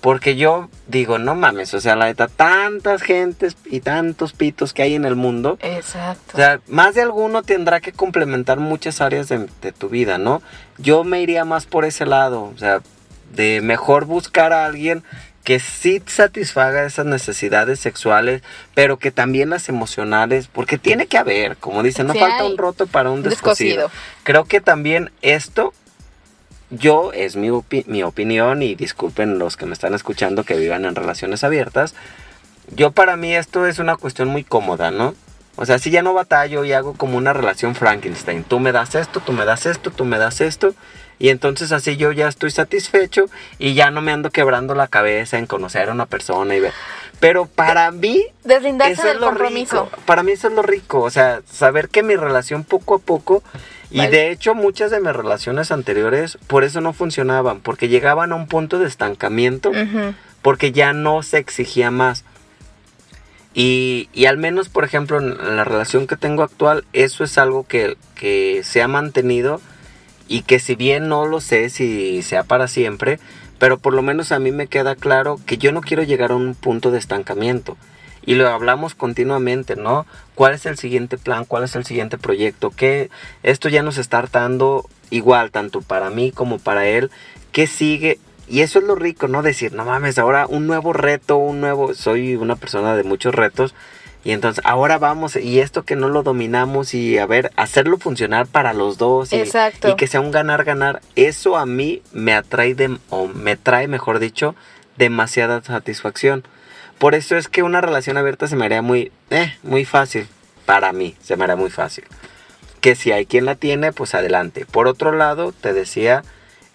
porque yo digo, no mames, o sea, la neta, tantas gentes y tantos pitos que hay en el mundo,
Exacto.
o sea, más de alguno tendrá que complementar muchas áreas de, de tu vida, ¿no? Yo me iría más por ese lado, o sea, de mejor buscar a alguien que sí satisfaga esas necesidades sexuales, pero que también las emocionales, porque tiene que haber, como dicen, no
Sí
falta un roto para un descosido.
Descosido.
Creo que también esto, yo, es mi, opi- mi opinión, y disculpen los que me están escuchando que vivan en relaciones abiertas, yo para mí esto es una cuestión muy cómoda, ¿no? O sea, si ya no batallo y hago como una relación Frankenstein, tú me das esto, tú me das esto, tú me das esto, y entonces así yo ya estoy satisfecho y ya no me ando quebrando la cabeza en conocer a una persona y ver. Pero para mí
Deslindarse
eso
del
es lo
compromiso.
rico. Para mí eso es lo rico, o sea, saber que mi relación poco a poco y
Vale.
de hecho muchas de mis relaciones anteriores por eso no funcionaban, porque llegaban a un punto de estancamiento porque ya no se exigía más. Y, y al menos, por ejemplo, en la relación que tengo actual, eso es algo que, que se ha mantenido y que si bien no lo sé si sea para siempre, pero por lo menos a mí me queda claro que yo no quiero llegar a un punto de estancamiento. Y lo hablamos continuamente, ¿no? ¿Cuál es el siguiente plan? ¿Cuál es el siguiente proyecto? ¿Qué? Esto ya nos está hartando igual, tanto para mí como para él. ¿Qué sigue? Y eso es lo rico, ¿no? Decir, no mames, ahora un nuevo reto, un nuevo... Soy una persona de muchos retos. Y entonces, ahora vamos, y esto que no lo dominamos, y a ver, hacerlo funcionar para los dos. Y,
Exacto.
y que sea un ganar-ganar. Eso a mí me atrae, de, o me trae, mejor dicho, demasiada satisfacción. Por eso es que una relación abierta se me haría muy, eh, muy fácil. Para mí, se me haría muy fácil. Que si hay quien la tiene, pues adelante. Por otro lado, te decía,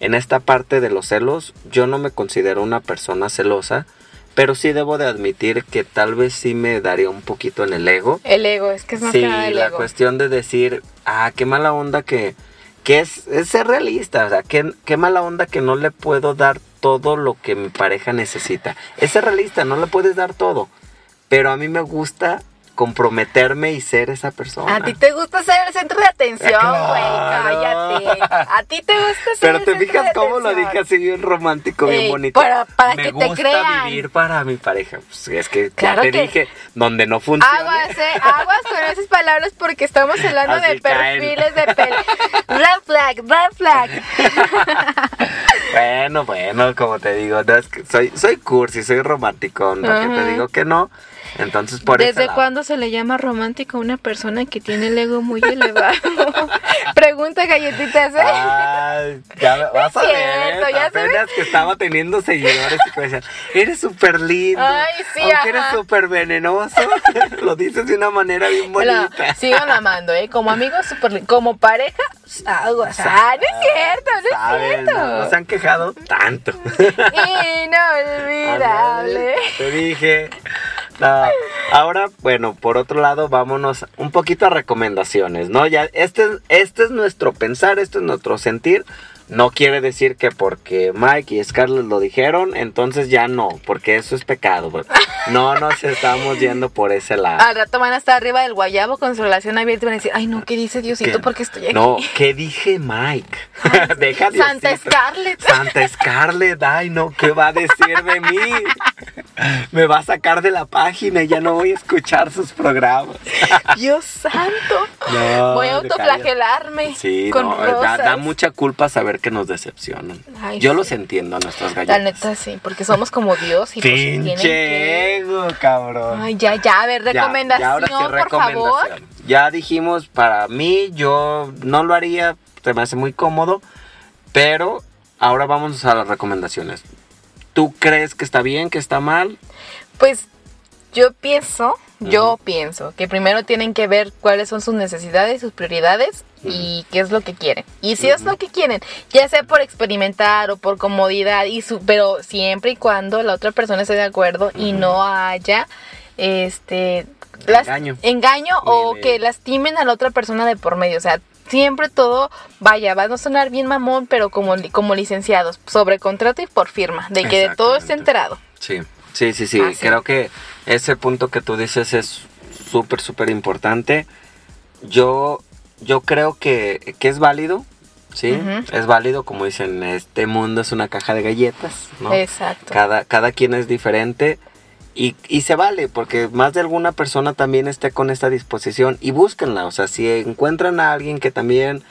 en esta parte de los celos, yo no me considero una persona celosa, pero sí debo de admitir que tal vez sí me daría un poquito en el ego.
El ego, es que es más
Sí,
que nada el
la
ego.
cuestión de decir, ah, qué mala onda que, que es, es ser realista, o sea, qué, qué mala onda que no le puedo dar todo lo que mi pareja necesita. Es realista, no le puedes dar todo, pero a mí me gusta comprometerme y ser esa persona.
A ti te gusta ser el centro de atención,
Claro.
güey. Cállate. A ti te gusta ser
Pero
el
te
centro
fijas
de
cómo lo dije así bien romántico, bien
Ey,
bonito.
para- para
me
que te
gusta
crean.
vivir para mi pareja. Pues es que
Claro
ya te
que-
dije, donde no funciona.
Aguas, eh, aguas con esas palabras porque estamos hablando
Así
de
caen.
perfiles de (laughs) pel. Red flag, red flag. (laughs)
Bueno, bueno, como te digo, no es que soy, soy cursi, soy romántico, no que te digo que no. Entonces, por ese
¿Desde cuándo se le llama romántico a una persona que tiene el ego muy elevado? (laughs) Pregunta galletitas, ¿eh?
Ay, ya me- vas a ver,
cierto, ya se
apenas que estaba teniendo seguidores y decían, eres súper lindo,
Ay, sí,
aunque
ajá.
eres súper venenoso, (laughs) lo dices de una manera bien bonita.
sigan amando, ¿eh? Como amigos, súper li- Como pareja, aguas. Ah, no es cierto, no es cierto.
No, no se han quejado tanto. (laughs)
Inolvidable.
Te dije. No, Ahora, bueno, por otro lado, vámonos un poquito a recomendaciones, ¿no? Ya, este, es- este es nuestro pensar, este es nuestro sentir. No quiere decir que porque Mike y Scarlett lo dijeron, entonces ya no, porque eso es pecado. No nos estamos yendo por ese lado.
Al rato van a estar arriba del guayabo con su relación abierta y van a decir, ay no, ¿qué dice Diosito?
¿Qué?
Porque estoy aquí.
No, ¿qué dije Mike? (laughs) Deja
Santa. Scarlett.
Santa Scarlett, ay no, ¿qué va a decir de mí? (laughs) Me va a sacar de la página y ya no voy a escuchar sus programas. (laughs)
Dios santo.
No,
Voy a autoflagelarme
Sí,
con
no, da, da mucha culpa saber que nos decepcionan.
Ay,
Yo
sí.
los entiendo a nuestras
La
galletas.
neta sí, porque somos como Dios y pues tienen
Pinche
que...
cabrón.
Ay, ya, ya, a ver, recomendación,
ya, ahora sí,
por favor.
Ya dijimos, para mí, yo no lo haría, se me hace muy cómodo, pero ahora vamos a las recomendaciones. ¿Tú crees que está bien, que está mal?
Pues yo pienso, yo pienso que primero tienen que ver cuáles son sus necesidades, sus prioridades y qué es lo que quieren. Y si es lo que quieren, ya sea por experimentar o por comodidad, y su, pero siempre y cuando la otra persona esté de acuerdo y no haya este las-
Engaño.
engaño o que lastimen a la otra persona de por medio. O sea, siempre todo, vaya, va a no sonar bien mamón, pero como, como licenciados, sobre contrato y por firma, de que de todo esté enterado.
Sí, sí, sí, sí. Creo que ese punto que tú dices es súper, súper importante. Yo, yo creo que, que es válido, ¿sí? Es válido, como dicen, este mundo es una caja de galletas, ¿no?
Exacto.
Cada, cada quien es diferente y, y se vale, porque más de alguna persona también esté con esta disposición y búsquenla. O sea, si encuentran a alguien que también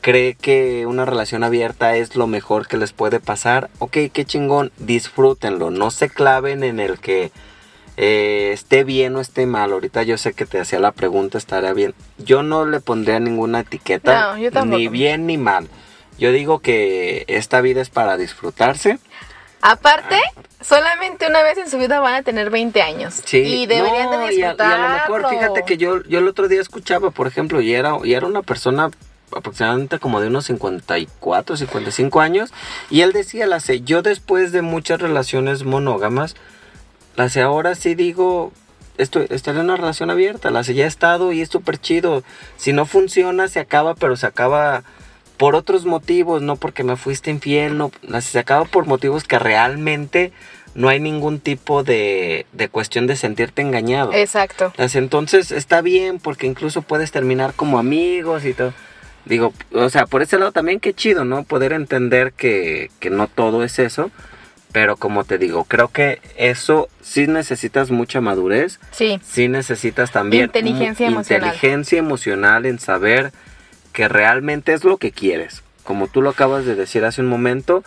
cree que una relación abierta es lo mejor que les puede pasar, ok, qué chingón, disfrútenlo. No se claven en el que eh, esté bien o esté mal. Ahorita yo sé que te hacía la pregunta, estará bien. Yo no le pondría ninguna etiqueta,
No,
ni bien ni mal. Yo digo que esta vida es para disfrutarse.
Aparte, solamente una vez en su vida van a tener 20 años.
Sí,
y deberían
no,
de
y a-. Y a, lo mejor, fíjate que yo, yo el otro día escuchaba, por ejemplo, y era, y era una persona aproximadamente como de unos 54, 55 años, y él decía, la sé, yo después de muchas relaciones monógamas, la sé, ahora sí digo, estoy, estaré en una relación abierta, la sé, ya he estado y es súper chido. Si no funciona, se acaba, pero se acaba por otros motivos, no porque me fuiste infiel, no, se acaba por motivos que realmente no hay ningún tipo de, de cuestión de sentirte engañado.
Exacto.
Entonces está bien porque incluso puedes terminar como amigos y todo. Digo, o sea, por ese lado también qué chido, ¿no? Poder entender que, que no todo es eso. Pero como te digo, creo que eso sí necesitas mucha madurez.
Sí.
Sí necesitas también
Inteligencia emocional.
inteligencia emocional en saber que realmente es lo que quieres. Como tú lo acabas de decir hace un momento,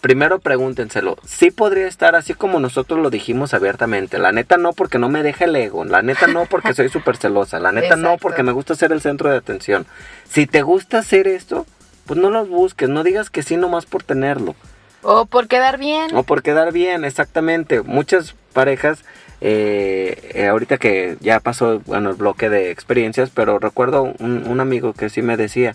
primero pregúntenselo. Sí podría estar así como nosotros lo dijimos abiertamente. La neta no porque no me deja el ego. La neta no porque (laughs) soy súper celosa. La neta no porque me gusta ser el centro de atención. Si te gusta hacer esto, pues no los busques. No digas que sí nomás por tenerlo.
O por quedar bien.
O por quedar bien, exactamente. Muchas parejas, eh, eh, ahorita que ya pasó bueno, el bloque de experiencias, pero recuerdo un, un amigo que sí me decía,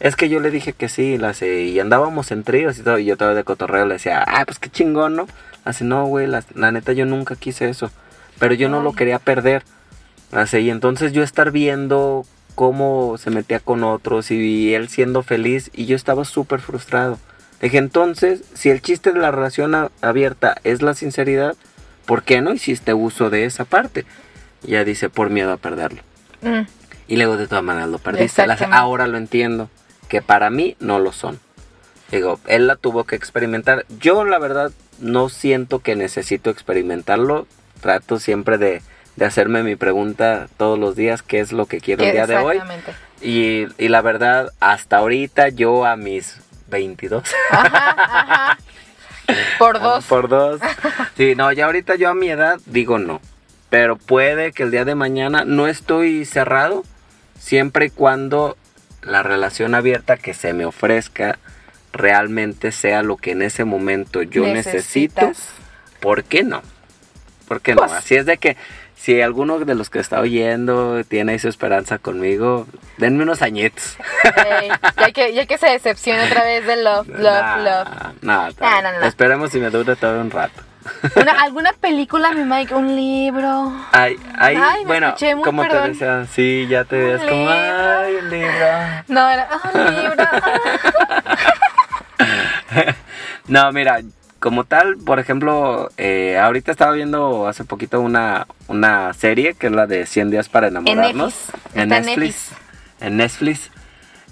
es que yo le dije que sí, la sé, y andábamos en tríos y todo, y yo todavía de cotorreo le decía, ah, pues qué chingón, ¿no? Así, no, güey, la, la neta yo nunca quise eso, pero yo no lo quería perder. Así, y entonces yo estar viendo cómo se metía con otros y él siendo feliz y yo estaba súper frustrado. Dije, entonces, si el chiste de la relación a- abierta es la sinceridad, ¿por qué no hiciste uso de esa parte? Y ella dice, por miedo a perderlo.
Mm,
Y luego de todas maneras lo perdiste. Las- ahora lo entiendo, que para mí no lo son. Digo, él la tuvo que experimentar. Yo la verdad no siento que necesito experimentarlo. Trato siempre de, de hacerme mi pregunta todos los días, qué es lo que quiero el día de hoy. Y, y la verdad, hasta ahorita yo a mis 22.
Ajá, ajá. (laughs) Por dos.
Por dos. (laughs) Sí, no, ya ahorita yo a mi edad digo no. pero puede que el día de mañana no estoy cerrado, siempre y cuando la relación abierta que se me ofrezca realmente sea lo que en ese momento yo necesito.
Necesitas.
¿Por qué no? ¿Por qué no?
Pues-
Así es de que si alguno de los que está oyendo tiene ahí su esperanza conmigo, denme unos añitos.
Ya, que, ya que se decepciona otra vez de love, (laughs) love,
Nah,
love.
nah,
Nah, no, no.
Esperemos si me dure todo un rato. (laughs)
Una- ¿Alguna película, mi Mike? ¿Un libro?
Ay, ay,
Ay,
bueno, como te decía, sí, ya te ves como, ay, un libro.
No, era ah, un libro. (laughs)
No, mira, como tal, por ejemplo, eh, ahorita estaba viendo hace poquito una, una serie que es la de 100 días para enamorarnos.
Netflix. Está en Netflix.
En Netflix.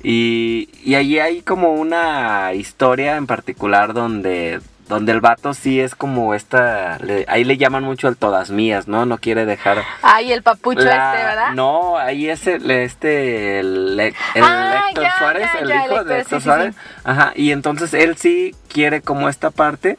Y, y allí hay como una historia en particular donde, donde el vato sí es como esta, le- ahí le llaman mucho el todas mías, ¿no? No quiere dejar...
Ay, el papucho
la-
este, ¿verdad?
No, ahí es el, este, el, el
Ah,
Héctor
ya,
Suárez,
ya,
el
ya,
hijo
el
de
Héctor, sí,
Suárez.
sí.
Ajá, y entonces él sí quiere como esta parte,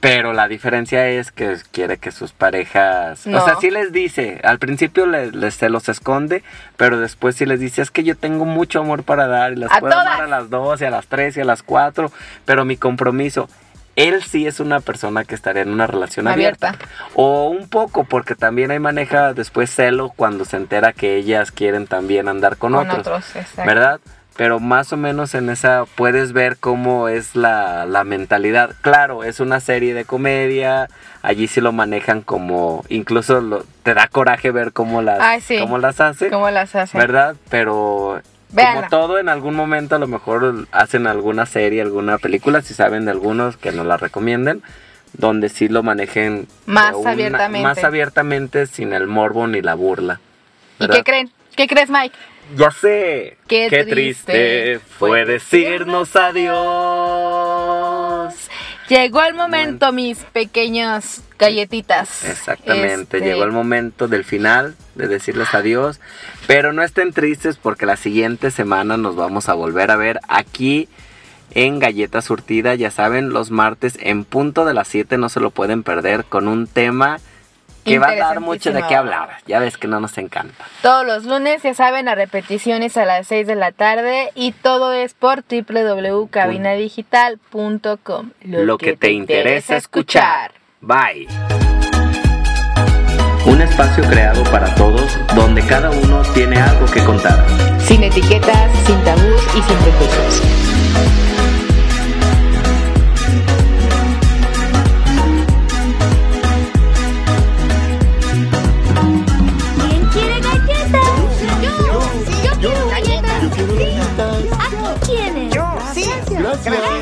pero la diferencia es que quiere que sus parejas,
No.
o sea, sí les dice, al principio les, les- se los esconde, pero después sí les dice, es que yo tengo mucho amor para dar y las
A
puedo
todas.
amar a las dos y a las tres y a las cuatro, pero mi compromiso... Él sí es una persona que estaría en una relación abierta.
Abierta.
O un poco, porque también hay maneja después celo cuando se entera que ellas quieren también andar con,
Con
otros. ¿Verdad? Pero más o menos en esa puedes ver cómo es la, la mentalidad. Claro, es una serie de comedia. Allí sí lo manejan como. Incluso lo- te da coraje ver cómo las,
Ay, sí.
cómo las hace.
¿Cómo las hacen?
¿Verdad? Pero
Véanla.
como todo, en algún momento a lo mejor hacen alguna serie, alguna película, si saben de algunos que nos la recomienden, donde sí lo manejen
Más
una-
abiertamente.
Más abiertamente, sin el morbo ni la burla.
¿Y qué creen? ¿Qué crees, Mike?
Ya sé.
Qué
triste, fue decirnos adiós.
Llegó el momento, mis pequeños galletitas.
Exactamente,
Este,
llegó el momento del final, de decirles adiós. Pero no estén tristes porque la siguiente semana nos vamos a volver a ver aquí en Galleta Surtida. Ya saben, los martes en punto de las 7 no se lo pueden perder con un tema que va a dar mucho de qué hablar. Ya ves que no nos encanta.
Todos los lunes, ya saben, a repeticiones a las 6 de la tarde y todo es por www.cabinadigital.com.
Lo, que, te interesa escuchar. Bye. Un espacio creado para todos donde cada uno tiene algo que contar.
Sin etiquetas, sin tabús y sin prejuicios. Gracias.